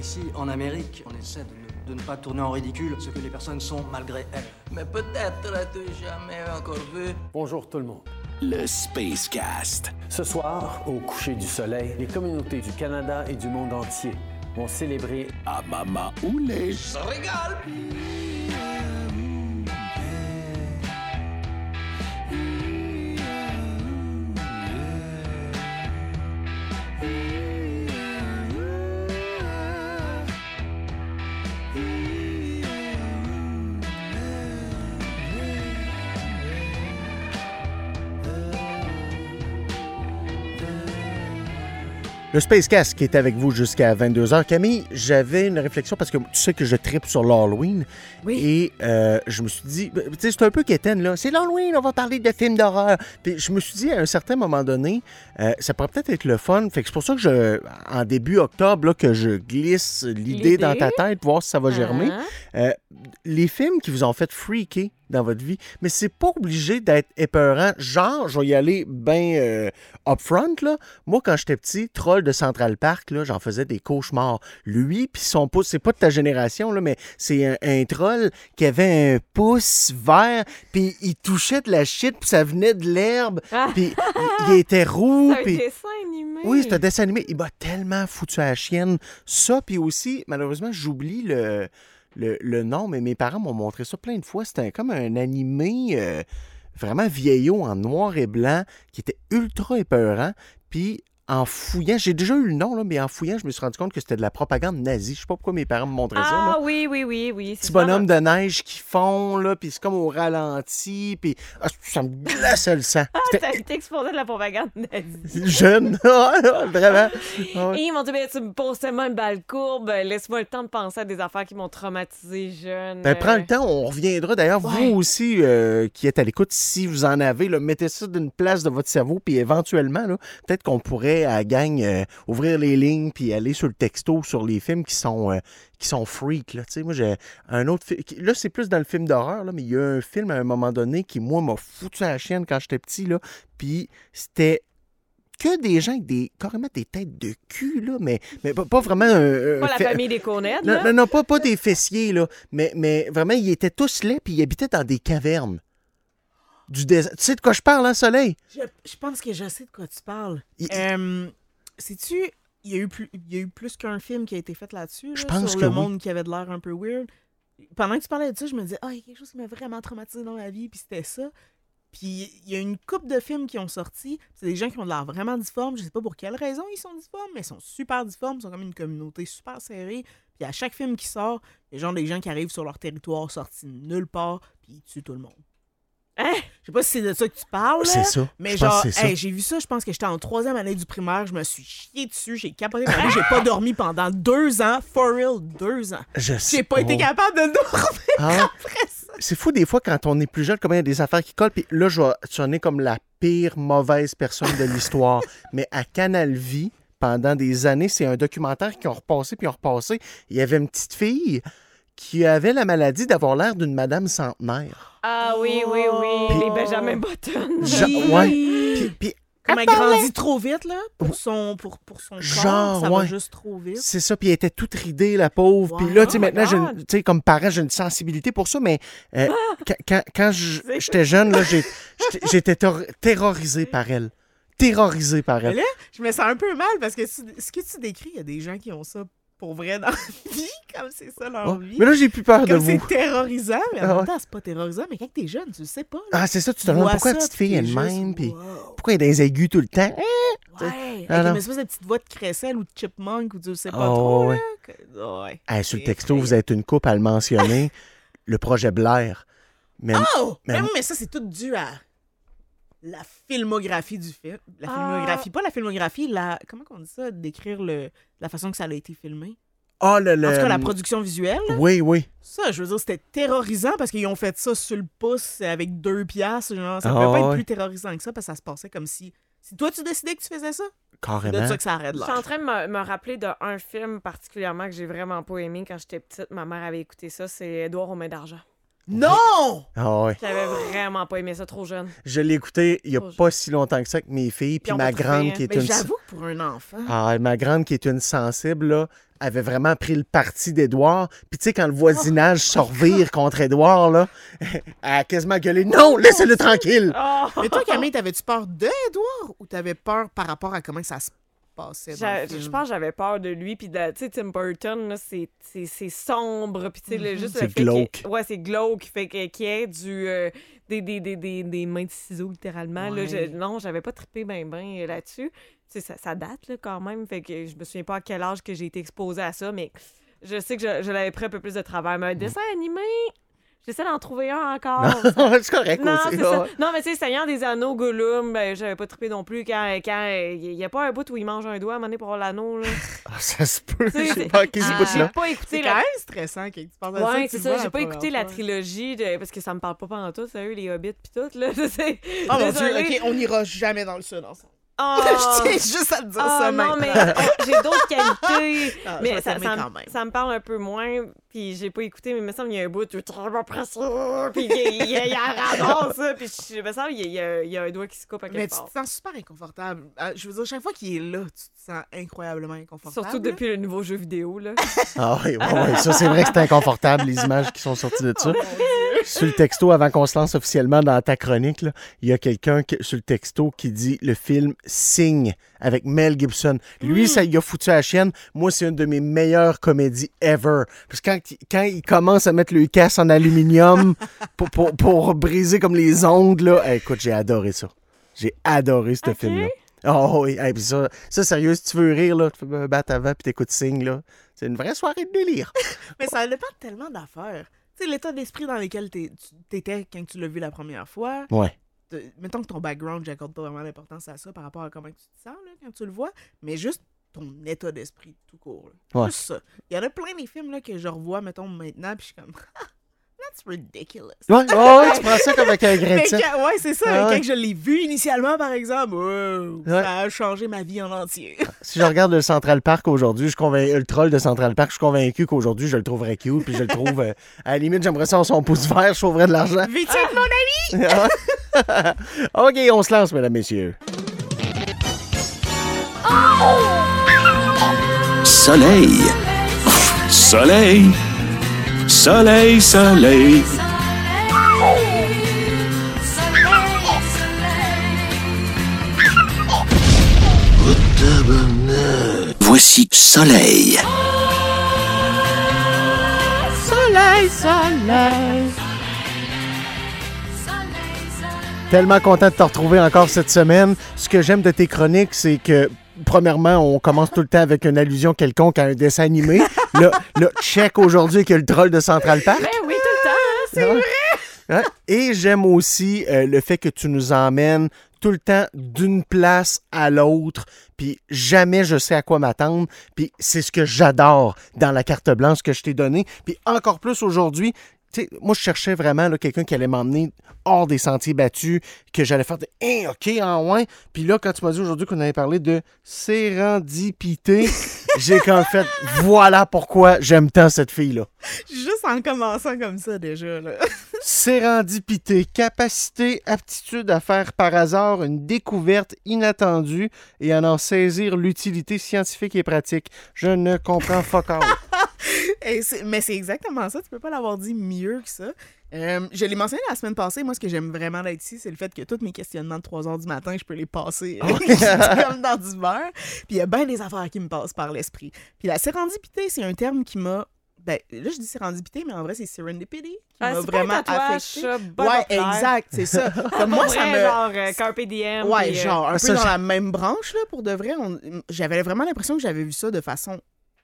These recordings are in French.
Ici, en Amérique, on essaie de ne, de ne pas tourner en ridicule ce que les personnes sont malgré elles. Mais peut-être l'as-tu jamais encore vu. Bonjour tout le monde. Le Space Cast. Ce soir, au coucher du soleil, les communautés du Canada et du monde entier vont célébrer à Mama Oulé. Ça régale! Le Spacecast qui est avec vous jusqu'à 22h. Camille, j'avais une réflexion parce que tu sais que je tripe sur l'Halloween. Oui. Et euh, je me suis dit, ben, tu sais, c'est un peu quétaine, là. C'est l'Halloween, on va parler de films d'horreur. Puis je me suis dit, à un certain moment donné, euh, ça pourrait peut-être être le fun. Fait que c'est pour ça que je, en début octobre, là, que je glisse l'idée L'idée. dans ta tête, voir si ça va germer. Ah. Euh, les films qui vous ont fait freaker dans votre vie, mais c'est pas obligé d'être épeurant. Genre, je vais y aller bien euh, upfront, là. Moi, quand j'étais petit, troll de Central Park, là, j'en faisais des cauchemars. Lui, puis son pouce, c'est pas de ta génération, là, mais c'est un, un troll qui avait un pouce vert, puis il touchait de la shit, puis ça venait de l'herbe, Ah. puis il, il était roux, C'est un dessin animé. Oui, c'est un dessin animé. Il m'a tellement foutu à la chienne. Ça, puis aussi, malheureusement, j'oublie le, le, le nom, mais mes parents m'ont montré ça plein de fois. C'était comme un animé euh, vraiment vieillot en noir et blanc qui était ultra épeurant. Puis en fouillant, j'ai déjà eu le nom, là, mais en fouillant, je me suis rendu compte que c'était de la propagande nazie. Je sais pas pourquoi mes parents me montraient ça. Ah oui, oui, oui, oui. Petit bonhomme de neige qui fond, là, puis c'est comme au ralenti, puis ah, ça me glaçait le sang. Ah, t'as été exposé de la propagande nazie. jeune, vraiment. Ah ouais. Et mon Dieu, ben, tu me poses tellement une balle courbe. Laisse-moi le temps de penser à des affaires qui m'ont traumatisé jeune. Ben, prends le temps, on reviendra. D'ailleurs, Ouais. vous aussi euh, qui êtes à l'écoute, si vous en avez, là, mettez ça d'une place de votre cerveau, puis éventuellement, peut-être qu'on pourrait à la gang euh, ouvrir les lignes, puis aller sur le texto sur les films qui sont, euh, qui sont freaks. Là. Moi, j'ai un autre Là, c'est plus dans le film d'horreur, là, mais il y a un film à un moment donné qui, moi, m'a foutu à la chienne quand j'étais petit, là, puis c'était que des gens avec des carrément des têtes de cul, là, mais, mais pas, pas vraiment Pas la fait- famille des Cornettes, non, là. non, non, pas, pas des fessiers, là. Mais, mais vraiment, ils étaient tous laids, puis ils habitaient dans des cavernes. Du désert. Tu sais de quoi je parle, hein, Soleil? Je, je pense que je sais de quoi tu parles. Il- Euh, Sais-tu, il y, a eu plus, il y a eu plus qu'un film qui a été fait là-dessus, Je là, pense sur que le oui. monde qui avait de l'air un peu weird. Pendant que tu parlais de ça, je me disais, ah, il y a quelque chose qui m'a vraiment traumatisé dans ma vie, puis c'était ça. Puis il y a une couple de films qui ont sorti. C'est des gens qui ont de l'air vraiment difformes. Je sais pas pour quelle raison ils sont difformes, mais ils sont super difformes. Ils sont comme une communauté super serrée. Puis à chaque film qui sort, il y a genre des gens qui arrivent sur leur territoire sortis de nulle part, puis ils tuent tout le monde. Hein? Je sais pas si c'est de ça que tu parles. C'est ça. mais genre, hey, j'ai vu ça, je pense que j'étais en troisième année du primaire, je me suis chié dessus, j'ai capoté ma vie, j'ai pas dormi pendant deux ans, for real, deux ans. Je sais J'ai pas été capable de dormir Ah, après ça. c'est fou des fois quand on est plus jeune, comment il y a des affaires qui collent, puis là, je vais sonner comme la pire mauvaise personne de l'histoire. Mais à Canal Vie, pendant des années, c'est un documentaire qui ont repassé puis ont repassé. Il y avait une petite fille qui avait la maladie d'avoir l'air d'une madame centenaire. Ah oui, oui, oui. Puis- Les Benjamin Button. Ja- ouais. Puis, puis Comme elle grandit trop vite, là, pour son, pour, pour son corps, Genre, ça ouais. va juste trop vite. C'est ça, puis elle était toute ridée, la pauvre. Puis là, tu sais, Oh maintenant, tu sais, comme parent, j'ai une sensibilité pour ça, mais euh, quand, quand- quand j'étais jeune, là, j'étais- terrorisé par elle. Terrorisé par Mais elle. là, je me sens un peu mal parce que tu- ce que tu décris, il y a des gens qui ont ça pour vrai dans la vie, comme c'est ça leur Oh, vie. Mais là, j'ai plus peur de Comme c'est vous. terrorisant, mais en Ah même temps, c'est pas terrorisant. Mais quand t'es jeune, tu le sais pas. là. Ah, c'est ça, tu te demandes pourquoi la petite fille est même, puis wow. pourquoi elle est les aigus tout le temps? Ouais, avec Ah, non. une espèce de petite voix de crécelle ou de chipmunk ou tu sais pas Oh, trop. ouais. là, que- ouais. Hey, sur le texto, vous êtes une coupe à le mentionner. le projet Blair. Mais, Oh! mais- Mais, oui, mais ça, c'est tout dû à la filmographie du film. La Ah. filmographie, pas la filmographie, la. Comment on dit ça? Décrire le... la façon que ça a été filmé. Ah, le, le- En tout cas, la production visuelle. Oui, oui. Ça, je veux dire, c'était terrorisant parce qu'ils ont fait ça sur le pouce avec deux piastres. Genre, ça Ah, pouvait pas être plus terrorisant que ça parce que ça se passait comme si. Si toi, tu décidais que tu faisais ça, c'est de Carrément. ça que ça arrête Je là. suis en train de me, me rappeler d'un film particulièrement que j'ai vraiment pas aimé quand j'étais petite. Ma mère avait écouté ça. C'est Édouard aux mains d'argent. Non! Ah ouais. J'avais vraiment pas aimé ça trop jeune. Je l'ai écouté il y a Oh, pas si longtemps que ça avec mes filles, puis ma grande hein. qui est Mais une j'avoue pour un enfant. Ah, ma grande qui est une sensible, là, avait vraiment pris le parti d'Édouard. Puis tu sais, quand le voisinage se revire contre Édouard, là, elle a quasiment gueulé « Non, laissez-le tranquille! Oh! Mais toi, Camille, t'avais-tu peur d'Edouard ou t'avais peur par rapport à comment ça se passait? dans J'a- le film? Je pense que j'avais peur de lui. Puis, de- tu sais, Tim Burton, là, c'est- sombre. Puis, tu sais, le- juste le C'est fait qu'il- glauque. Ouais, c'est glauque. Fait que- qu'il y ait du, euh, des, des, des, des, des mains de ciseaux, littéralement. Là, Ouais. Je- non, j'avais pas trippé ben ben là-dessus. Tu sais, ça, ça date, là, quand même. Fait que je me souviens pas à quel âge que j'ai été exposée à ça, mais je sais que je, je l'avais pris un peu plus de travers. Mais un dessin animé, j'essaie d'en trouver un encore. c'est correct Non, aussi. c'est ça. Non, mais tu sais, Seigneur des Anneaux, Gollum, ben, j'avais pas trippé non plus quand il n'y a pas un bout où il mange un doigt à un moment donné pour avoir l'anneau. Là. Ah, ça se peut. Tu sais, Je sais c'est- pas qui ce J'ai- bout-là. J'ai pas écouté C'est la quand même stressant quand tu penses à ça. Ouais, tu c'est ça. J'ai pas écouté la trilogie de... parce que ça me parle pas pendant tout, sérieux, les hobbits pis tout, là. Oh mon dieu, ok, on n'ira jamais dans le sud ensemble. Oh! Je tiens juste à te dire Ah, ça non, maintenant. mais oh, j'ai d'autres qualités. Ah, mais ça, ça, me- quand même. ça me parle un peu moins. Puis j'ai pas écouté, mais il me semble qu'il y a un bout, tu très pressé. Puis il, il ramasse ça. Puis je il me semble qu'il y, a- y a- y a un doigt qui se coupe à Mais quelque tu part. te sens super inconfortable. Euh, Je veux dire, chaque fois qu'il est là, tu te sens incroyablement inconfortable. Surtout depuis le nouveau jeu vidéo, là. Ah oui, ouais, ouais, ça c'est vrai que c'est inconfortable, les images qui sont sorties de Oh, ça. Sur le texto, avant qu'on se lance officiellement dans ta chronique, là, il y a quelqu'un sur le texto qui dit le film Signe avec Mel Gibson. Lui, ça y a foutu à la chienne. Moi, c'est une de mes meilleures comédies ever. Parce que quand, il- quand il commence à mettre le casse en aluminium pour, pour, pour briser comme les ondes, là, eh, écoute, j'ai adoré ça. J'ai adoré ce film-là. Oh oui, Eh, puis ça, ça, sérieux, si tu veux rire, là, tu fais un bat avant puis t'écoutes Signe, là. C'est une vraie soirée de délire. Mais ça dépend de tellement d'affaires. L'état d'esprit dans lequel t'étais quand tu l'as vu la première fois. Ouais. mettons que ton background, j'accorde pas vraiment d'importance à ça par rapport à comment tu te sens là, quand tu le vois, mais juste ton état d'esprit tout court. là. Ouais. Juste ça. Il y en a plein des films là, que je revois, mettons, maintenant, puis je suis comme, that's ridiculous. Ouais, tu prends ça comme avec un grain de Mais sel. quand- ouais, c'est ça. Ah ouais. Quand je l'ai vu initialement, par exemple, Ouais. ça a changé ma vie en entier. Si je regarde le Central Park aujourd'hui, je suis convaincu, le troll de Central Park, je suis convaincu qu'aujourd'hui, je le trouverais cute, puis je le trouve, euh, à la limite, j'aimerais ça en son pouce vert, je trouverais de l'argent. Vite, mon ami! OK, on se lance, mesdames, messieurs. Soleil. Soleil. Soleil, soleil. Voici Soleil. Tellement content de te retrouver encore cette semaine. Ce que j'aime de tes chroniques, c'est que, premièrement, on commence tout le temps avec une allusion quelconque à un dessin animé. Là, là check aujourd'hui que le troll de Central Park. Ben oui, tout le temps, hein, c'est Ouais. Ouais. Et j'aime aussi euh, le fait que tu nous emmènes tout le temps d'une place à l'autre, puis jamais je sais à quoi m'attendre, puis c'est ce que j'adore dans la carte blanche que je t'ai donnée, puis encore plus aujourd'hui. tu sais, moi, je cherchais vraiment quelqu'un qui allait m'emmener hors des sentiers battus, que j'allais faire de Hein, OK, en ouais. Puis là, quand tu m'as dit aujourd'hui qu'on avait parlé de sérendipité, j'ai comme fait voilà pourquoi j'aime tant cette fille-là. Juste en commençant comme ça, déjà. Là. Sérendipité, capacité, aptitude à faire par hasard une découverte inattendue et à en saisir l'utilité scientifique et pratique. Je ne comprends fuck all. Mais c'est exactement ça. Tu peux pas l'avoir dit mieux que ça. Euh, je l'ai mentionné la semaine passée. Moi, ce que j'aime vraiment d'être ici, c'est le fait que tous mes questionnements de 3 h du matin, je peux les passer euh, comme dans du beurre. Puis il y a bien des affaires qui me passent par l'esprit. Puis la sérendipité, c'est un terme qui m'a. Ben, là, je dis sérendipité, mais en vrai, c'est serendipity qui Ah, m'a c'est pas un vraiment affecté. Ouais, exact, c'est ça. Comme moi, Pour ça vrai, me. genre euh, Carpe Diem. Ouais, puis, euh, genre un peu ça, dans la même branche, là, pour de vrai. on- J'avais vraiment l'impression que j'avais vu ça de façon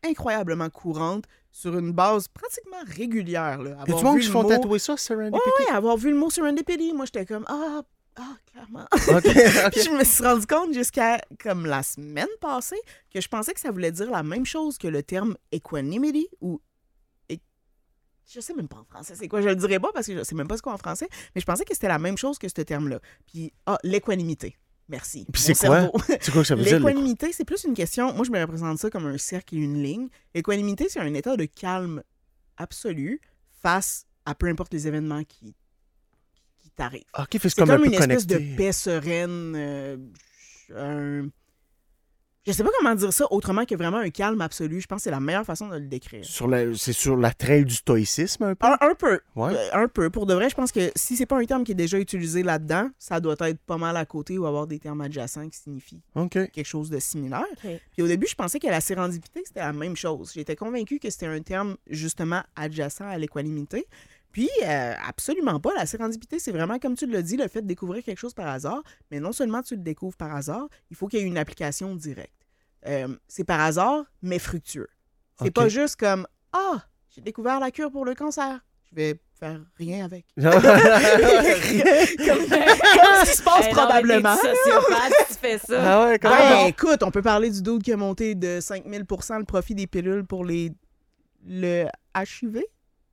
incroyablement courante, sur une base pratiquement régulière. Là. Y a Avoir du monde qui se font mot- tatouer ça, Serendipity? Ouais, avoir vu le mot serendipity, moi, j'étais comme, ah, ah, clairement. Puis je me suis rendu compte jusqu'à, comme la semaine passée, que je pensais que ça voulait dire la même chose que le terme equanimity ou... é- Je sais même pas en français c'est quoi, je le dirais pas parce que je sais même pas ce quoi en français, mais je pensais que c'était la même chose que ce terme-là. Puis, ah, l'équanimité. Merci. Puis c'est quoi? C'est quoi que ça veut dire? L'équanimité, c'est plus une question. Moi, je me représente ça comme un cercle et une ligne. L'équanimité, c'est un état de calme absolu face à peu importe les événements qui, qui t'arrivent. Que c'est comme, comme, un peu une espèce connecté. de paix sereine. euh, un- Je sais pas comment dire ça autrement que vraiment un calme absolu. Je pense que c'est la meilleure façon de le décrire. Sur la- C'est sur la trail du stoïcisme, un peu? Un, un peu. Ouais. Euh, un peu. Pour de vrai, je pense que si c'est pas un terme qui est déjà utilisé là-dedans, ça doit être pas mal à côté ou avoir des termes adjacents qui signifient quelque chose de similaire. Puis au début, je pensais que la sérendipité, c'était la même chose. J'étais convaincu que c'était un terme justement adjacent à l'équanimité. Puis, euh, absolument pas. La sérendipité, c'est vraiment, comme tu l'as dit, le fait de découvrir quelque chose par hasard. Mais non seulement tu le découvres par hasard, il faut qu'il y ait une application directe. Euh, c'est par hasard, mais fructueux. C'est Ok. pas juste comme Ah, j'ai découvert la cure pour le cancer. Je vais faire rien avec. comme, comme ce qui se passe mais probablement. tu fais ça. ah ouais, comment Ben, écoute, on peut parler du dude qui a monté de 5000 le profit des pilules pour les le HIV.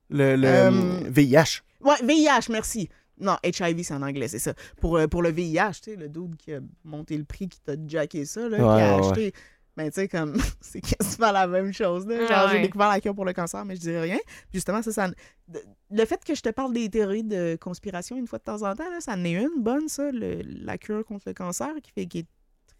Le, le Euh, VIH. Ouais, VIH, merci. Non, HIV, c'est en anglais, c'est ça. Pour, euh, pour le VIH, tu sais, le dude qui a monté le prix, qui t'a jacké ça, là, qui a ouais, acheté. Ben, tu sais, comme, c'est quasiment la même chose, là. Genre, j'ai Ouais. découvert la cure pour le cancer, mais je dirais rien. Justement, ça, ça. Le fait que je te parle des théories de conspiration une fois de temps en temps, là, ça en est une bonne, ça, le- la cure contre le cancer, qui fait qui est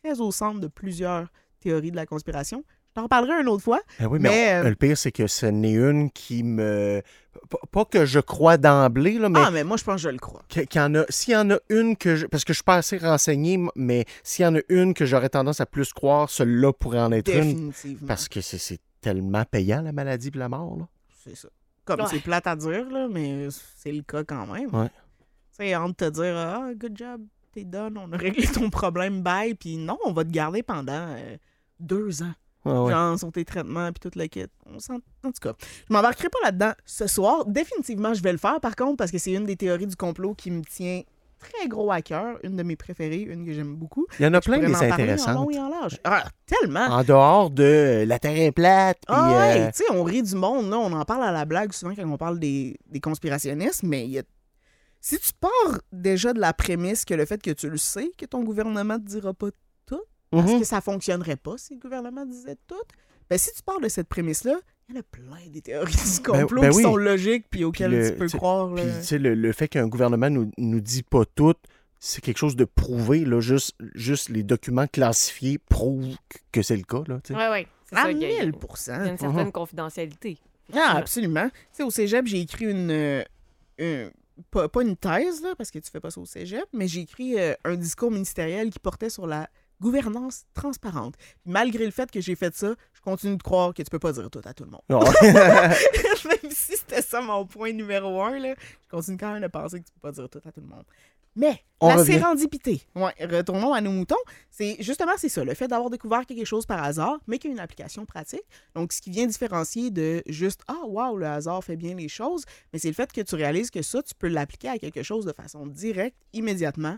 très au centre de plusieurs théories de la conspiration. Je t'en reparlerai une autre fois. Ben oui, mais, Mais, on- euh, le pire, c'est que ce n'est une qui me. Pas, pas que je crois d'emblée, là, mais Ah, mais moi, je pense que je le crois. que- qu'il y en a. S'il y en a une que je. Parce que je suis pas assez renseigné, mais s'il y en a une que j'aurais tendance à plus croire, celle-là pourrait en être une. Définitivement. Parce que c'est- c'est tellement payant, la maladie et la mort. Là. C'est ça. Comme Ouais. c'est plate à dire, là, mais c'est le cas quand même. Ouais. Tu sais, entre te dire Ah, good job, t'es done, on a réglé ton problème, bye, puis non, on va te garder pendant euh, deux ans. Ah ouais. Genre, sur tes traitements, puis tout le kit. On s'en... En tout cas, je m'embarquerai pas là-dedans ce soir. Définitivement, je vais le faire, par contre, parce que c'est une des théories du complot qui me tient très gros à cœur, une de mes préférées, une que j'aime beaucoup. Il y en a plein des parler en intéressantes. long et en large. Ah, tellement! En dehors de la Terre est plate. Ah ouais, euh, tu sais, on rit du monde, là, on en parle à la blague souvent quand on parle des, des conspirationnistes, mais il y a... si tu pars déjà de la prémisse que le fait que tu le sais, que ton gouvernement te dira pas parce mhm. que ça fonctionnerait pas si le gouvernement disait tout, ben si tu pars de cette prémisse-là, il y en a plein des théories du complot ben qui oui. sont logiques puis auxquelles le- tu peux croire. là. Puis, tu sais, le, le fait qu'un gouvernement nous, nous dit pas tout, c'est quelque chose de prouvé. Là, juste, juste les documents classifiés prouvent que- c'est le cas. Là, ouais. C'est À ça, il y a- 1000 Il y a une certaine confidentialité. Ah, absolument. Tu sais, au cégep, j'ai écrit une. euh, pas, pas une thèse, là, parce que tu fais pas ça au cégep, mais j'ai écrit euh, un discours ministériel qui portait sur la gouvernance transparente. Malgré le fait que j'ai fait ça, je continue de croire que tu peux pas dire tout à tout le monde. Même si c'était ça mon point numéro un, là, je continue quand même de penser que tu peux pas dire tout à tout le monde. Mais On la revient. sérendipité, ouais, retournons à nos moutons, c'est justement c'est ça, le fait d'avoir découvert quelque chose par hasard, mais qu'il y a une application pratique. Donc, ce qui vient différencier de juste Ah, wow, le hasard fait bien les choses, mais c'est le fait que tu réalises que ça, tu peux l'appliquer à quelque chose de façon directe, immédiatement,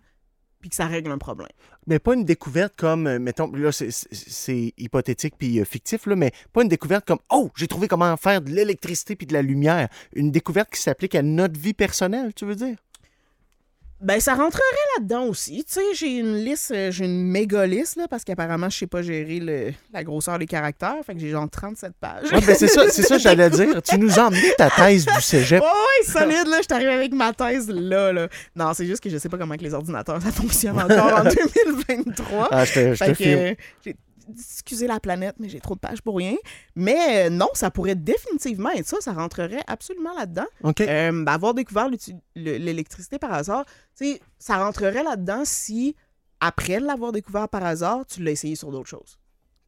puis que ça règle un problème. Mais pas une découverte comme, euh, mettons, là, c'est- hypothétique puis euh, fictif, là, mais pas une découverte comme, oh, j'ai trouvé comment faire de l'électricité puis de la lumière. Une découverte qui s'applique à notre vie personnelle, tu veux dire? Ben, ça rentrerait là-dedans aussi. Tu sais, j'ai une liste, euh, j'ai une méga liste, là, parce qu'apparemment, je sais pas gérer le- la grosseur des caractères. Fait que j'ai genre 37 pages. Ouais, ben c'est ça, c'est ça que j'allais dire. Tu nous as emmené ta thèse du cégep. Ouais, ouais, solide, là. Je t'arrive avec ma thèse, là, là. Non, c'est juste que je sais pas comment que les ordinateurs, ça fonctionne encore en 2023. Ah, je te, je te que, euh, j'ai- excusez la planète, mais j'ai trop de pages pour rien. Mais euh, non, ça pourrait définitivement être ça. Ça rentrerait absolument là-dedans. OK. Euh, ben, avoir découvert l'électricité par hasard, tu sais, ça rentrerait là-dedans si, après l'avoir découvert par hasard, tu l'as essayé sur d'autres choses.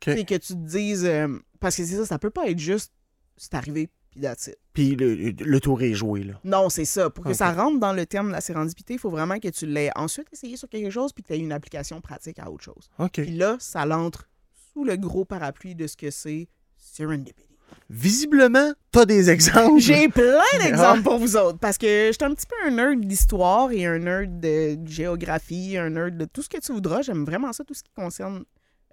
OK. C'est que tu te dises... euh, parce que c'est ça, ça peut pas être juste c'est arrivé, puis that's it. Puis le, le tour est joué, là. Non, c'est ça. Pour que ça rentre dans le terme de la sérendipité, il faut vraiment que tu l'aies ensuite essayé sur quelque chose puis que tu aies une application pratique à autre chose. OK. Puis là, ça l'entre sous le gros parapluie de ce que c'est serendipity. Visiblement, t'as des exemples. J'ai plein Ah. d'exemples pour vous autres parce que je suis un petit peu un nerd d'histoire et un nerd de géographie, un nerd de tout ce que tu voudras. J'aime vraiment ça, tout ce qui concerne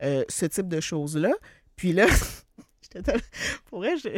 euh, ce type de choses-là. Puis là, j'étais pour vrai, je...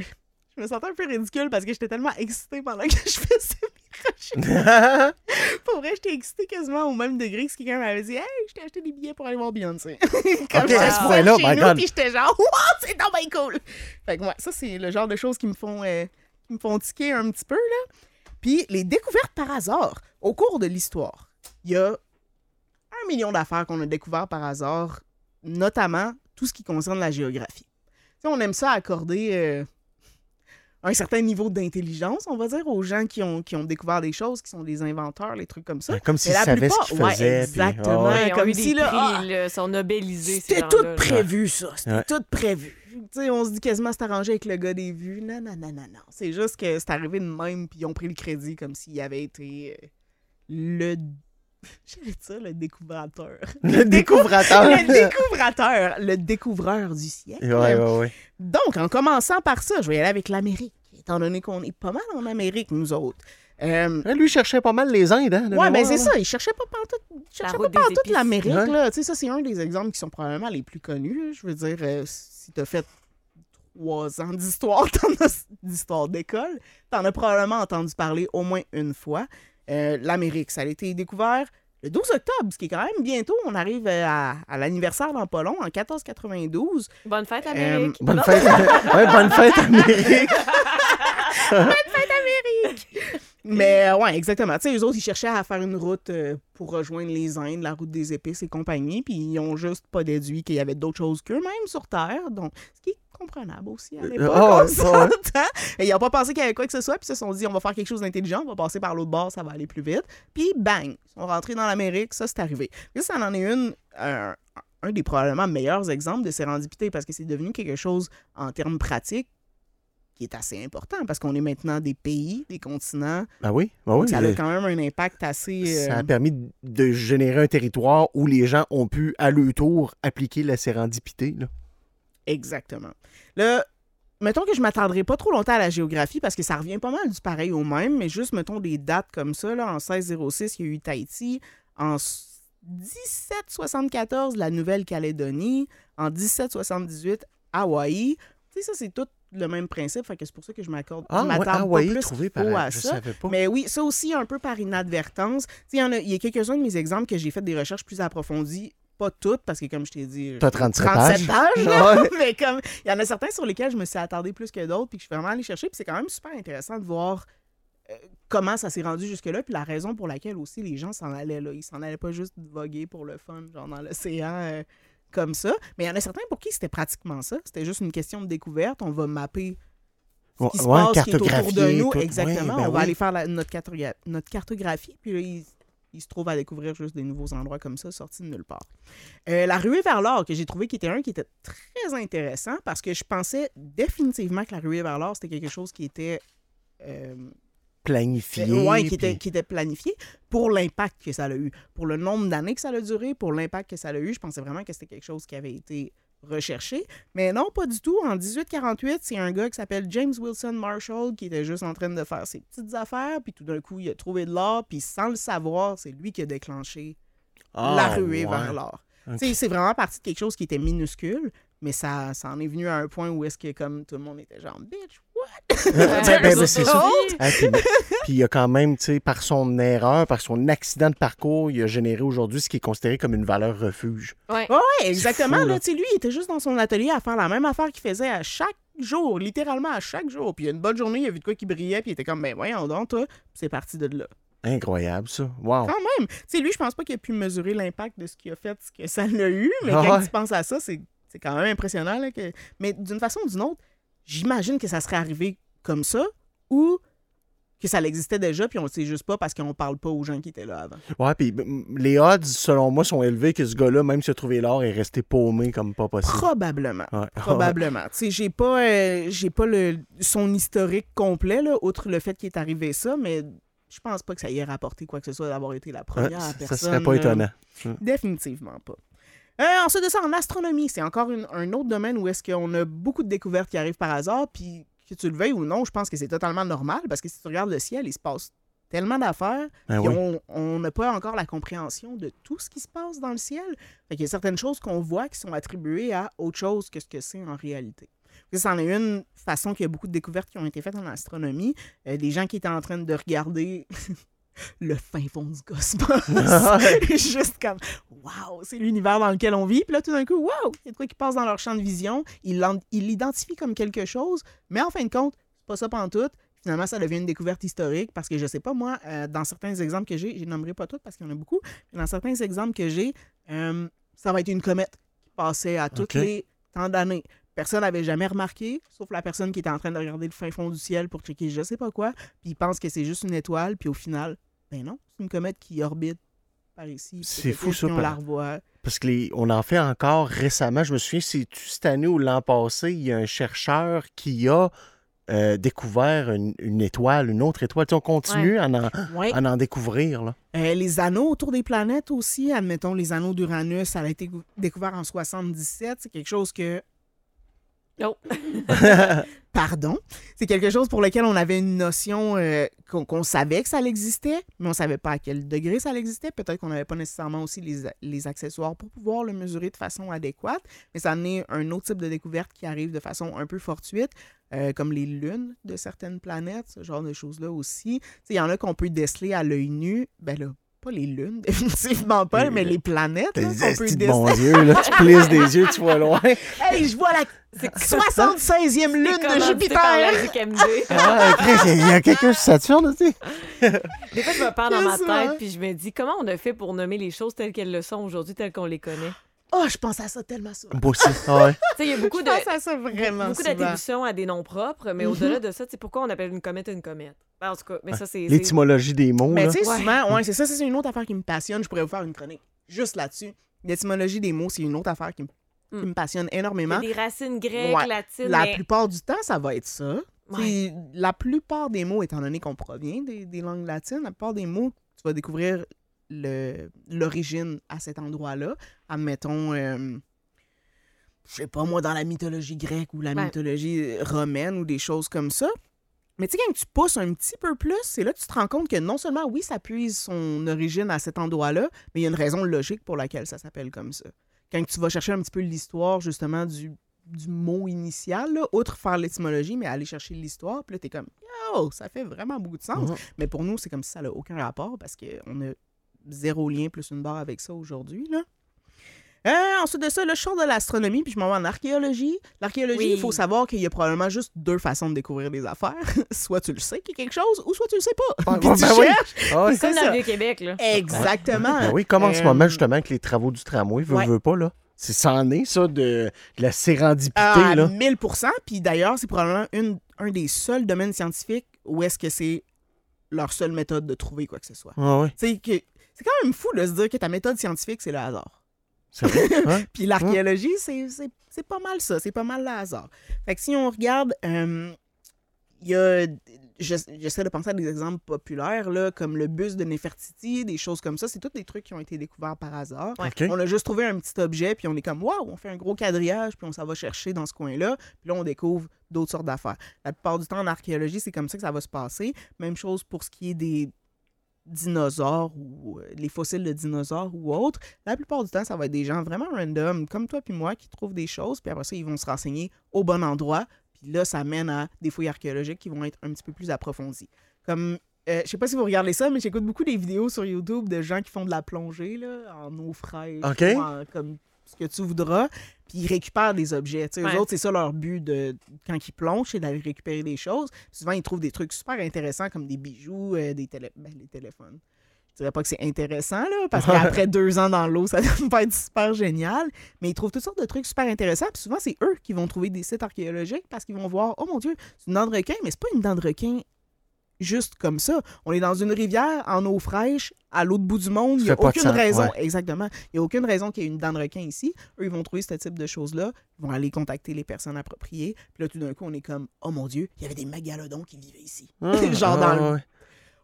je me sentais un peu ridicule parce que j'étais tellement excitée pendant que je faisais mes recherches. Pour vrai, j'étais excitée quasiment au même degré que si quelqu'un m'avait dit Hey, je t'ai acheté des billets pour aller voir Beyoncé. Comme Ok, j'étais à ce point-là, my nous. Puis j'étais genre Wow, c'est donc bien cool. Fait que ouais, ça, c'est le genre de choses qui me font, euh, qui me font tiquer un petit peu. là. Puis les découvertes par hasard, au cours de l'histoire, il y a un million d'affaires qu'on a découvert par hasard, notamment tout ce qui concerne la géographie. On aime ça accorder euh, un certain niveau d'intelligence, on va dire, aux gens qui ont, qui ont découvert des choses, qui sont des inventeurs, les trucs comme ça. Comme s'ils savaient ce qu'ils faisaient. exactement. Ouais. Ont comme si, là, prix, ah, sont nobelisés. C'était tout prévu, ça. C'était Ouais. tout prévu. Tu sais, on se dit quasiment c'est arrangé avec le gars des vues. Non, non, non, non, non. C'est juste que c'est arrivé de même, puis ils ont pris le crédit comme s'il avait été euh, le. J'allais dire ça, le découvrateur. Le découvrateur. le découvrateur, le découvreur du siècle. Ouais, ouais, ouais. Donc, en commençant par ça, je vais y aller avec l'Amérique, étant donné qu'on est pas mal en Amérique, nous autres. Euh, Ouais, Lui, il cherchait pas mal les Indes, hein? de Ouais, ben c'est ça. Il cherchait pas pantoute, il cherchait pas épices. l'Amérique. Ouais. là. Tu sais, ça, c'est un des exemples qui sont probablement les plus connus. là. Je veux dire, euh, si t'as fait trois ans d'histoire, t'en as d'histoire d'école, t'en as probablement entendu parler au moins une fois. Euh, L'Amérique, ça a été découvert le 12 octobre, ce qui est quand même bientôt. On arrive euh, à, à l'anniversaire dans pas long, en 1492. Bonne Euh, fête, Amérique. Bonne fête. ouais, bonne fête, Amérique. Mais euh, ouais, exactement. Tu sais, eux autres, ils cherchaient à faire une route euh, pour rejoindre les Indes, la route des épices et compagnie, puis ils ont juste pas déduit qu'il y avait d'autres choses qu'eux-mêmes sur Terre. Donc, ce qui est comprenable aussi à l'époque. ah ils n'ont pas pensé qu'il y avait quoi que ce soit, puis ils se sont dit, on va faire quelque chose d'intelligent, on va passer par l'autre bord, ça va aller plus vite. Puis bang, ils sont rentrés dans l'Amérique, ça c'est arrivé. Puis ça, en est une, un, un des probablement meilleurs exemples de sérendipité, parce que c'est devenu quelque chose en termes pratiques qui est assez important, parce qu'on est maintenant des pays, des continents, Ah oui, ah oui. ça a quand même un impact assez. euh, Ça a permis de générer un territoire où les gens ont pu, à leur tour, appliquer la sérendipité. là. Exactement. Là, mettons que je m'attendrai pas trop longtemps à la géographie parce que ça revient pas mal du pareil au même, mais juste mettons des dates comme ça. Là, en 1606, il y a eu Tahiti. En s- 1774, la Nouvelle-Calédonie. En 1778, Hawaï. Tu sais, ça, c'est tout le même principe. Fait que c'est pour ça que je m'accorde. je Ah, ouais, m'attarde Hawaï, pas plus trouvé par... à Je ça. savais pas. Mais oui, ça aussi un peu par inadvertance. Il y, en a- il y a quelques-uns de mes exemples que j'ai fait des recherches plus approfondies. Pas toutes, parce que comme je t'ai dit, T'as 37 37 pages. Ouais. mais comme il y en a certains sur lesquels je me suis attardé plus que d'autres, puis que je suis vraiment allé chercher, puis c'est quand même super intéressant de voir euh, comment ça s'est rendu jusque-là, puis la raison pour laquelle aussi les gens s'en allaient là. Ils s'en allaient pas juste voguer pour le fun, genre dans l'océan euh, comme ça. Mais il y en a certains pour qui c'était pratiquement ça. C'était juste une question de découverte. On va mapper ce qui se Ouais, passe, qui est autour de nous. tout. Exactement. Ouais, ben on va oui. aller faire la- notre, cartogra- notre cartographie, puis là, il, il se trouve à découvrir juste des nouveaux endroits comme ça, sortis de nulle part. Euh, la ruée vers l'or, que j'ai trouvé qui était un qui était très intéressant, parce que je pensais définitivement que la ruée vers l'or, c'était quelque chose qui était... euh, Planifié. ouais, qui, puis- était, qui était planifié pour l'impact que ça a eu. Pour le nombre d'années que ça a duré, pour l'impact que ça a eu, je pensais vraiment que c'était quelque chose qui avait été recherché. Mais non, pas du tout. En 1848, c'est un gars qui s'appelle James Wilson Marshall qui était juste en train de faire ses petites affaires, puis tout d'un coup, il a trouvé de l'or, puis sans le savoir, c'est lui qui a déclenché Ah, la ruée ouais. vers l'or. C'est vraiment parti de quelque chose qui était minuscule, mais ça, ça en est venu à un point où est-ce que comme tout le monde était genre bitch? Ben, ben, ben, c'est ça. Ah, puis, puis il a quand même, tu sais, par son erreur, par son accident de parcours, il a généré aujourd'hui ce qui est considéré comme une valeur refuge. Ouais. Ouais, exactement. fou, là, là. Tu sais, lui, il était juste dans son atelier à faire la même affaire qu'il faisait à chaque jour, littéralement à chaque jour. Puis une bonne journée, il a vu de quoi qui brillait, puis il était comme, ben voyons donc, toi. Puis c'est parti de là. Incroyable, ça. Wow. Quand même. Tu sais, lui, je pense pas qu'il a pu mesurer l'impact de ce qu'il a fait, ce que ça l'a eu, mais Ah quand ouais. tu penses à ça, c'est c'est quand même impressionnant. Là, que... Mais d'une façon ou d'une autre, j'imagine que ça serait arrivé comme ça ou que ça existait déjà, puis on le sait juste pas parce qu'on parle pas aux gens qui étaient là avant. Ouais, puis les odds, selon moi, sont élevés que ce gars-là, même s'il a trouvé l'or, est resté paumé comme pas possible. Probablement. Ouais. Probablement. Tu sais, j'ai pas, euh, j'ai pas le, son historique complet, là, outre le fait qu'il est arrivé ça, mais je pense pas que ça y ait rapporté quoi que ce soit d'avoir été la première personne. ça serait pas euh, étonnant. Définitivement pas. Euh, ensuite de ça, en astronomie, c'est encore une- un autre domaine où est-ce qu'on a beaucoup de découvertes qui arrivent par hasard, puis que tu le veuilles ou non, je pense que c'est totalement normal, parce que si tu regardes le ciel, il se passe tellement d'affaires, Ben oui. on- n'a pas encore la compréhension de tout ce qui se passe dans le ciel. Fait qu'il y a certaines choses qu'on voit qui sont attribuées à autre chose que ce que c'est en réalité. Ça, c'en est une façon qu'il y a beaucoup de découvertes qui ont été faites en astronomie. Euh, des gens qui étaient en train de regarder le fin fond du cosmos. Juste comme, waouh, c'est l'univers dans lequel on vit. Puis là, tout d'un coup, waouh, il y a de quoi qui passe dans leur champ de vision. Ils l'identifient comme quelque chose, mais en fin de compte, c'est pas ça pantoute. finalement, ça devient une découverte historique parce que je sais pas, moi, euh, dans certains exemples que j'ai, je nommerai pas tous parce qu'il y en a beaucoup, mais dans certains exemples que j'ai, euh, ça va être une comète qui passait à toutes les tant d'années. Personne n'avait jamais remarqué, sauf la personne qui était en train de regarder le fin fond du ciel pour checker je sais pas quoi, puis il pense que c'est juste une étoile, puis au final, ben non, c'est une comète qui orbite par ici. C'est fou, ça, on la revoit. Parce que les, on en fait encore récemment. Je me souviens, c'est cette année ou l'an passé, il y a un chercheur qui a euh, découvert une, une étoile, une autre étoile. Tu sais, on continue à, en, Ouais. à en découvrir. Là. Euh, les anneaux autour des planètes aussi, admettons les anneaux d'Uranus, ça a été découvert en 77. C'est quelque chose que. Oh. Pardon. C'est quelque chose pour lequel on avait une notion euh, qu'on savait que ça existait, mais on savait pas à quel degré ça existait. Peut-être qu'on n'avait pas nécessairement aussi les, accessoires pour pouvoir le mesurer de façon adéquate. Mais ça a amené un autre type de découverte qui arrive de façon un peu fortuite, euh, comme les lunes de certaines planètes, ce genre de choses-là aussi. Il y en a qu'on peut déceler à l'œil nu. Ben là, pas les lunes, définitivement pas, Les- mais les planètes. là, qu'on peut de bon Dieu, là, tu plisses des yeux, tu vois loin. Hey, je vois la 76e lune de Jupiter! Ah, il y a quelqu'un sur Saturne, tu sais. Des fois, je me perds dans ma tête, puis je me dis, comment on a fait pour nommer les choses telles qu'elles le sont aujourd'hui, telles qu'on les connaît? Oh, je pense à ça tellement souvent. Moi aussi. Ah ouais. Tu sais, il y a beaucoup Je de. pense à ça vraiment Beaucoup d'attributions à des noms propres, mais au-delà de ça, c'est pourquoi on appelle une comète une comète? Ben, en tout cas, mais ça, c'est. L'étymologie des mots. Mais tu sais, Ouais. souvent, ouais, c'est ça, c'est une autre affaire qui me passionne. Je pourrais vous faire une chronique juste là-dessus. L'étymologie des mots, c'est une autre affaire qui, me- qui Mm. me passionne Il y a énormément. des racines grecques, Ouais. latines. La mais- plupart du temps, ça va être ça. La plupart des mots, étant donné qu'on provient des, des langues latines, la plupart des mots, tu vas découvrir l'origine à cet endroit-là. Admettons, euh, je sais pas moi, dans la mythologie grecque ou la mythologie romaine ou des choses comme ça. Mais tu sais, quand tu pousses un petit peu plus, c'est là que tu te rends compte que non seulement, oui, ça puise son origine à cet endroit-là, mais il y a une raison logique pour laquelle ça s'appelle comme ça. Quand tu vas chercher un petit peu l'histoire, justement, du, du mot initial, là, outre faire l'étymologie, mais aller chercher l'histoire, puis là, t'es comme, yo, ça fait vraiment beaucoup de sens. Mais pour nous, c'est comme si ça n'a aucun rapport parce qu'on a zéro lien plus une barre avec ça aujourd'hui, là. Euh, ensuite de ça, là, je sors de l'astronomie puis je m'en vais en archéologie. L'archéologie, Oui. il faut savoir qu'il y a probablement juste deux façons de découvrir des affaires. soit tu le sais qu'il y a quelque chose, ou soit tu le sais pas. Ouais, Puis tu ben oui. cherches. Ah. C'est comme c'est dans ça. le Vieux-Québec, là. Exactement. Ben oui, comme en ce Euh, moment, justement, avec les travaux du tramway, veux, ouais. veux pas, là. C'est ça en est, ça, de, de la sérendipité, Ah, là. 1000 Puis d'ailleurs, c'est probablement une, un des seuls domaines scientifiques où est-ce que c'est leur seule méthode de trouver quoi que ce soit. Ah ouais, Tu sais, que c'est quand même fou de se dire que ta méthode scientifique, c'est le hasard. c'est vrai? hein? Puis l'archéologie, c'est- c'est c'est pas mal ça. C'est pas mal le hasard. Fait que si on regarde, euh, il y a. je- J'essaie de penser à des exemples populaires, là, comme le bus de Nefertiti, des choses comme ça. C'est tous des trucs qui ont été découverts par hasard. On a juste trouvé un petit objet, puis on est comme, waouh, on fait un gros quadrillage, puis on s'en va chercher dans ce coin-là. Puis là, on découvre d'autres sortes d'affaires. La plupart du temps, en archéologie, c'est comme ça que ça va se passer. Même chose pour ce qui est des dinosaures ou euh, les fossiles de dinosaures ou autres. La plupart du temps, ça va être des gens vraiment random, comme toi puis moi, qui trouvent des choses, puis après ça, ils vont se renseigner au bon endroit. Puis là, ça mène à des fouilles archéologiques qui vont être un petit peu plus approfondies. Comme, euh, je sais pas si vous regardez ça, mais j'écoute beaucoup des vidéos sur YouTube de gens qui font de la plongée, là, en eau fraîche, ou en- comme ce que tu voudras, puis ils récupèrent des objets. Ouais. Eux autres, c'est ça leur but de, quand ils plongent, c'est d'aller récupérer des choses. Puis souvent, ils trouvent des trucs super intéressants comme des bijoux, euh, des télé ben, les téléphones. Je dirais pas que c'est intéressant, là, parce qu'après deux ans dans l'eau, ça doit pas être super génial. Mais ils trouvent toutes sortes de trucs super intéressants. Puis souvent, c'est eux qui vont trouver des sites archéologiques parce qu'ils vont voir, oh mon Dieu, c'est une dent de requin, mais c'est pas une dent de requin juste comme ça. On est dans une rivière en eau fraîche, à l'autre bout du monde. Il n'y a aucune sens, raison. ouais. Exactement. Il n'y a aucune raison qu'il y ait une dent de requin ici. Eux, ils vont trouver ce type de choses-là. Ils vont aller contacter les personnes appropriées. Puis là, tout d'un coup, on est comme, oh mon Dieu, il y avait des mégalodons qui vivaient ici. Ah, Genre dans ah, le- ouais.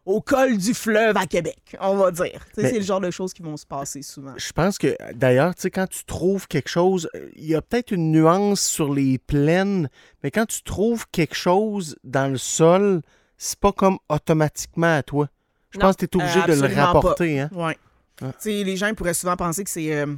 Au col du fleuve à Québec, on va dire. C'est le genre de choses qui vont se passer souvent. Je pense que, d'ailleurs, tu sais, quand tu trouves quelque chose, il y a peut-être une nuance sur les plaines, mais quand tu trouves quelque chose dans le sol, c'est pas comme automatiquement à toi. Je Non, pense que tu es obligé euh, de le rapporter, hein? Ouais. Ouais. Tu sais, les gens pourraient souvent penser que c'est euh,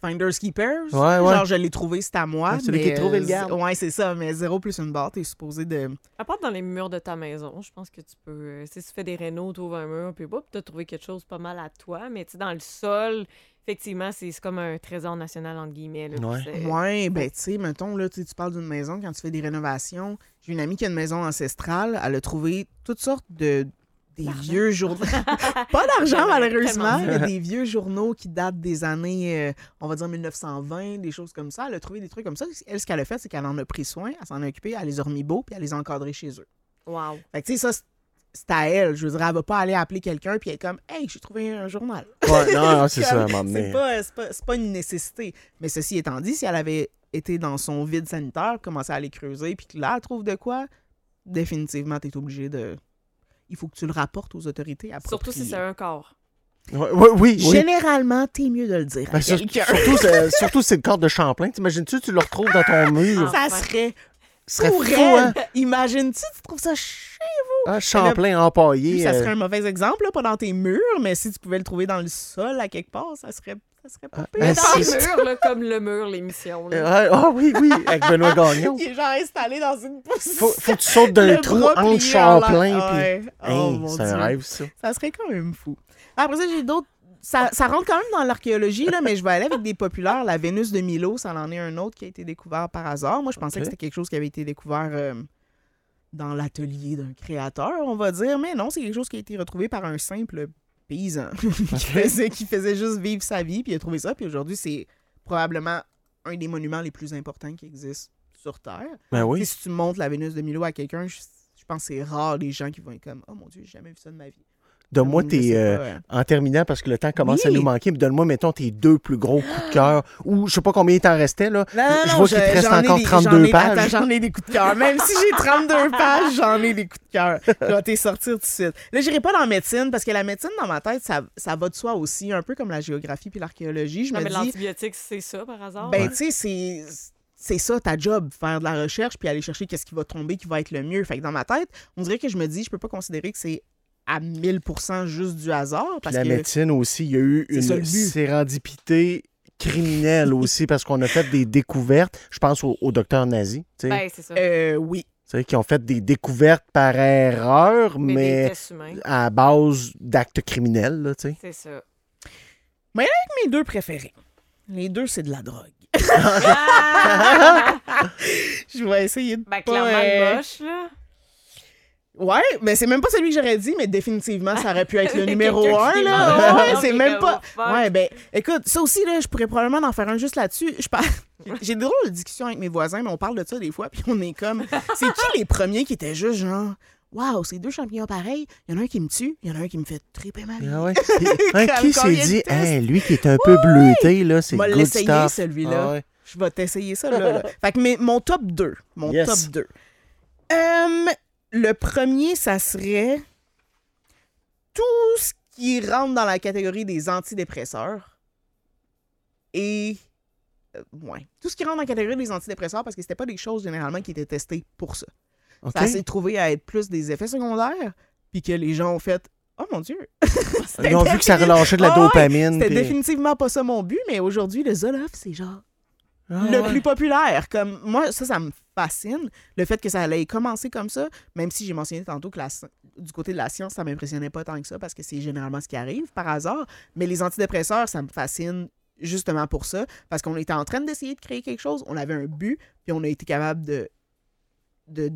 Finders Keepers. Ouais, ouais. Genre, je l'ai trouvé, c'est à moi. Ouais, celui mais, qui est trouvé, le euh, garde. Ouais, c'est ça. Mais zéro plus une barre, t'es supposé de. À part dans les murs de ta maison, je pense que tu peux. euh, si tu fais des rénaux, tu ouvres un mur, puis hop, tu as trouvé quelque chose pas mal à toi. Mais tu sais, dans le sol, effectivement, c'est c'est comme un trésor national, entre guillemets. là, puis Ouais. ben, tu sais, mettons, là, tu parles d'une maison, quand tu fais des rénovations. J'ai une amie qui a une maison ancestrale. Elle a trouvé toutes sortes de. Des vieux journaux. pas d'argent, malheureusement, mais des vieux journaux qui datent des années, euh, on va dire 1920, des choses comme ça. Elle a trouvé des trucs comme ça. Elle, ce qu'elle a fait, c'est qu'elle en a pris soin, elle s'en a occupé, elle les a remis beaux, puis elle les a encadrés chez eux. Wow. Fait que, tu sais, ça, c'est- à elle. Je veux dire, elle va pas aller appeler quelqu'un, puis être comme, hey, j'ai trouvé un journal. Ouais, non, non, c'est ça, à un moment donné. C'est pas, c'est pas, c'est pas une nécessité. Mais ceci étant dit, si elle avait été dans son vide sanitaire, commencé à les creuser, puis que là, elle trouve de quoi, définitivement, tu es obligé de. Il faut que tu le rapportes aux autorités Surtout si c'est un corps. Ouais, ouais, oui, oui. Généralement, t'es mieux de le dire à Ben, sur- surtout, surtout, c'est le corps de Champlain. T'imagines-tu, tu le retrouves dans ton mur? Ça serait serait pour fou, elle. hein? Imagine-tu, tu trouves ça ch... Ah, Champlain empaillé. Ça euh, serait un mauvais exemple, là, pas dans tes murs, mais si tu pouvais le trouver dans le sol à quelque part, ça serait, ça serait pas Ah, pire. ben, Dans le mur, là, comme le mur, l'émission. euh, Ah oui, oui, avec Benoît Gagnon. Il est genre installé dans une pousse. Faut, faut que tu sautes d'un Le trou entre Champlain puis... Ouais. Oh, Hey, c'est un rêve, ça. Ça serait quand même fou. Après ça, j'ai d'autres. Ça, ça rentre quand même dans l'archéologie, là, mais je vais aller avec des populaires. La Vénus de Milo, ça en est un autre qui a été découvert par hasard. Moi, je pensais que c'était quelque chose qui avait été découvert euh, dans l'atelier d'un créateur, on va dire. Mais non, c'est quelque chose qui a été retrouvé par un simple paysan qui, faisait, qui faisait juste vivre sa vie, puis il a trouvé ça. Puis aujourd'hui, c'est probablement un des monuments les plus importants qui existent sur Terre. Ben oui. Si tu montres la Vénus de Milo à quelqu'un, je, je pense que c'est rare les gens qui vont être comme Oh mon Dieu, j'ai jamais vu ça de ma vie. Donne-moi Je tes... euh, pas, en terminant, parce que le temps commence à nous manquer, mais donne-moi, mettons, tes deux plus gros coups de cœur. Ou je sais pas combien il t'en restait, là. Non, non, je non, vois qu'il te reste ai encore des- 32 j'en ai- pages. J'en ai des coups de cœur. Même si j'ai 32 pages, j'en ai des coups de cœur. Je vais les sortir tout de suite. Là, j'irai pas dans la médecine parce que la médecine, dans ma tête, ça, ça va de soi aussi, un peu comme la géographie puis l'archéologie. Je Non, me mais dis, l'antibiotique, c'est ça, par hasard? ben, tu sais, c'est. C'est ça ta job, faire de la recherche puis aller chercher qu'est-ce qui va tomber, qui va être le mieux. Fait que dans ma tête, on dirait que je me dis, je peux pas considérer que c'est à 1000% juste du hasard parce la que médecine aussi, il y a eu une sérendipité criminelle aussi parce qu'on a fait des découvertes. Je pense au, au docteur nazi, tu sais, Ben, c'est ça. euh, oui, tu sais, qui ont fait des découvertes par erreur, mais, mais à base d'actes criminels, là, tu sais. C'est ça. mes deux préférés. Les deux, c'est de la drogue. Je vais essayer de ben, pas, clairement, euh, le moche, là. Ouais, mais c'est même pas celui que j'aurais dit, mais définitivement, ça aurait pu être le numéro un, là. Ouais, c'est même pas. Ouais, ben, écoute, ça aussi, là, je pourrais probablement en faire un juste là-dessus. Je parle. J'ai des drôles de discussions avec mes voisins, mais on parle de ça des fois, puis on est comme. C'est qui les premiers qui étaient juste genre. Waouh, c'est deux champignons pareils. Il y en a un qui me tue, il y en a un qui me fait triper ma vie. Ah ouais. Hein, qui s'est dit? Hey, lui qui est un peu bleuté, là, c'est On va good l'essayer, stuff. celui-là. Ah ouais. Je vais t'essayer ça, là. là. fait que mes- mon top 2. Mon Yes. top 2. Euh, le premier, ça serait tout ce qui rentre dans la catégorie des antidépresseurs. Et. euh, ouais. Tout ce qui rentre dans la catégorie des antidépresseurs, parce que c'était pas des choses généralement qui étaient testées pour ça. Ça s'est trouvé à être plus des effets secondaires, puis que les gens ont fait Oh mon Dieu! Ils ont vu que ça relâchait de la Ah dopamine. C'était définitivement pas ça mon but, mais aujourd'hui, le Zoloft, c'est genre Ah le ouais. plus populaire. Comme moi, ça, ça me fascine. Le fait que ça allait commencer comme ça, même si j'ai mentionné tantôt que la du côté de la science, ça m'impressionnait pas tant que ça parce que c'est généralement ce qui arrive par hasard. Mais les antidépresseurs, ça me fascine justement pour ça, parce qu'on était en train d'essayer de créer quelque chose, on avait un but, puis on a été capable de de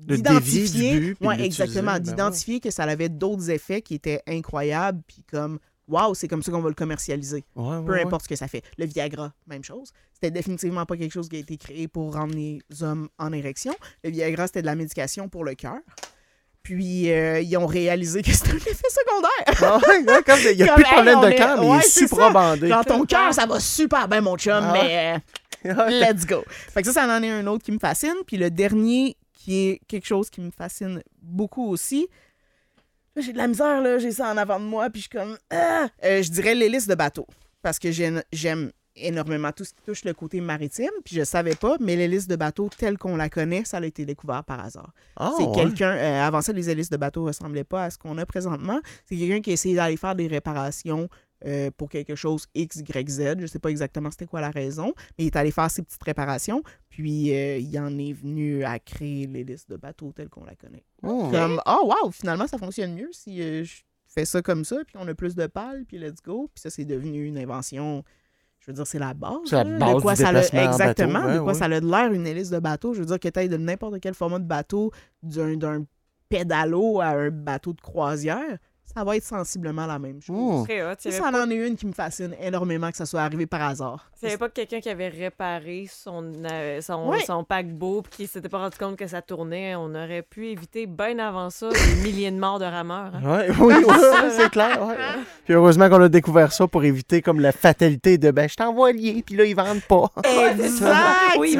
De d'identifier ouais, exactement ben d'identifier que ça avait d'autres effets qui étaient incroyables puis comme waouh c'est comme ça qu'on va le commercialiser Ouais, ouais, peu ouais. importe ce que ça fait. Le Viagra, même chose. C'était définitivement pas quelque chose qui a été créé pour rendre les hommes en érection. Le Viagra, c'était de la médication pour le cœur. Puis, euh, ils ont réalisé que c'était un effet secondaire. Ah il n'y a Comme, plus de problème de cœur, mais il est c'est suprabandé. Dans ton cœur, ça va super bien, mon chum, Ah mais euh, let's go. Fait que ça, ça en est un autre qui me fascine. Puis le dernier, qui est quelque chose qui me fascine beaucoup aussi. J'ai de la misère, là, j'ai ça en avant de moi, puis je suis comme... Ah! Euh, je dirais l'hélice de bateau. Parce que j'aime j'aime énormément tout ce qui touche le côté maritime, puis je savais pas, mais l'hélice de bateau telle qu'on la connaît, ça a été découvert par hasard. Ah, c'est ouais. quelqu'un, euh, avant ça, les hélices de bateau ressemblaient pas à ce qu'on a présentement. C'est quelqu'un qui a essayé d'aller faire des réparations euh, pour quelque chose X, Y, Z. Je sais pas exactement c'était quoi la raison, mais il est allé faire ses petites réparations, puis euh, il en est venu à créer l'hélice de bateau telle qu'on la connaît. Oh. Comme, oh wow, finalement, ça fonctionne mieux si, euh, je- fais ça comme ça, puis on a plus de pales, puis let's go. Puis ça, c'est devenu une invention. Je veux dire, c'est la base. C'est la là, base de quoi du ça a- Exactement. bateau, de quoi ouais. ça a de l'air une hélice de bateau. Je veux dire que tu de n'importe quel format de bateau, d'un pédalo à un bateau de croisière, ça va être sensiblement la même chose. Très hot. Il y Ça, en est une qui me fascine énormément que ça soit arrivé par hasard. Avait pas quelqu'un qui avait réparé son, euh, son, paquebot puis qui s'était pas rendu compte que ça tournait. On aurait pu éviter bien avant ça des milliers de morts de rameurs. hein. Ouais, oui, oui, c'est clair. ouais. Puis heureusement qu'on a découvert ça pour éviter comme la fatalité de ben je t'envoie lier, puis là ils vendent pas. Exact! Oui, il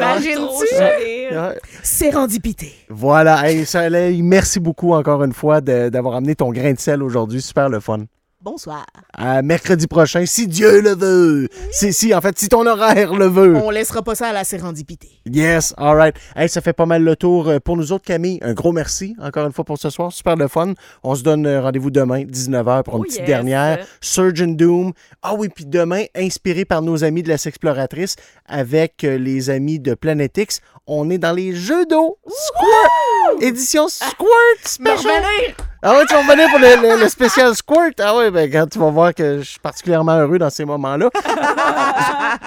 Ouais. Sérendipité. Voilà, hey, Soleil, merci beaucoup encore une fois d'avoir amené ton grain de sel aujourd'hui. Super le fun. Bonsoir. À mercredi prochain, si Dieu le veut. Si, si, en fait, si ton horaire le veut. On laissera pas ça à la sérendipité. Yes, all right. Hey, ça fait pas mal le tour euh, pour nous autres, Camille. Un gros merci encore une fois pour ce soir. Super le fun. On se donne euh, rendez-vous demain, 19h, pour une Oh petite yes. dernière. Surgeon Doom. Ah oui, puis demain, inspiré par nos amis de la Sexploratrice avec euh, les amis de Planet X, on est dans les jeux d'eau. Squirt! Édition Squirt Special. Ah ouais, tu vas revenir pour le, le- le spécial Squirt? Ah ouais, ben quand tu vas voir que je suis particulièrement heureux dans ces moments-là.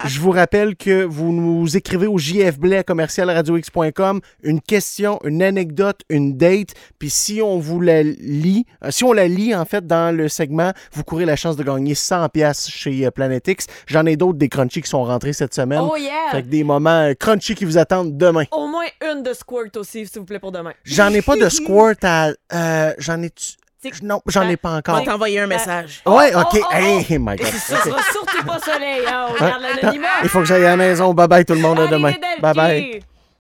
je vous rappelle que vous nous écrivez au jfblais commercialradiox.com une question, une anecdote, une date, puis si on vous la lit, euh, si on la lit en fait dans le segment, vous courez la chance de gagner 100 pièces chez euh, Planet X. J'en ai d'autres des crunchy qui sont rentrés cette semaine. Oh yeah! Fait que des moments euh, crunchy qui vous attendent demain. Au moins une de squirt aussi, s'il vous plaît, pour demain. J'en ai pas de squirt à. euh, j'en ai. Non, j'en ai pas On encore. va t'envoyer un message. Ouais, Oh, ok. oh, oh, Hey, my God. Surtout pas soleil, hein? On garde l'anonymat. Il faut que j'aille à la maison. Bye bye tout le monde. À demain. Bye bye.